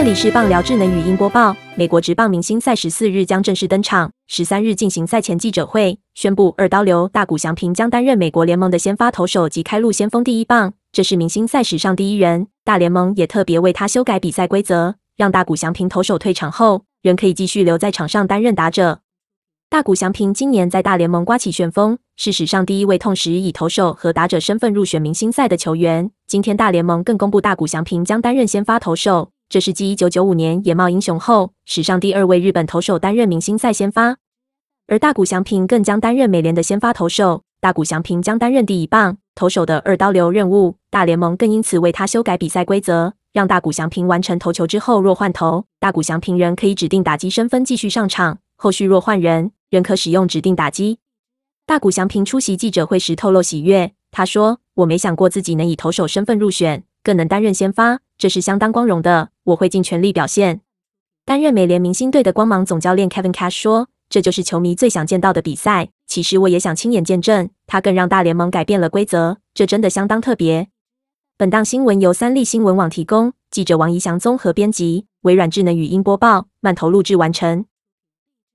这里是棒聊智能语音播报。美国职棒明星赛十四日将正式登场，十三日进行赛前记者会，宣布二刀流大谷翔平将担任美国联盟的先发投手及开路先锋第一棒，这是明星赛史上第一人。大联盟也特别为他修改比赛规则，让大谷翔平投手退场后，仍可以继续留在场上担任打者。大谷翔平今年在大联盟刮起旋风，是史上第一位痛时以投手和打者身份入选明星赛的球员。今天大联盟更公布大谷翔平将担任先发投手。这是继一九九五年野茂英雄后，史上第二位日本投手担任明星赛先发，而大谷翔平更将担任美联的先发投手。大谷翔平将担任第一棒投手的二刀流任务，大联盟更因此为他修改比赛规则，让大谷翔平完成投球之后若换投，大谷翔平仍可以指定打击身份继续上场，后续若换人，仍可使用指定打击。大谷翔平出席记者会时透露喜悦，他说：“我没想过自己能以投手身份入选，更能担任先发。”这是相当光荣的，我会尽全力表现。担任美联明星队的光芒总教练 Kevin Cash 说：“这就是球迷最想见到的比赛。其实我也想亲眼见证。他更让大联盟改变了规则，这真的相当特别。”本档新闻由三立新闻网提供，记者王怡翔综合编辑，微软智能语音播报，慢投录制完成。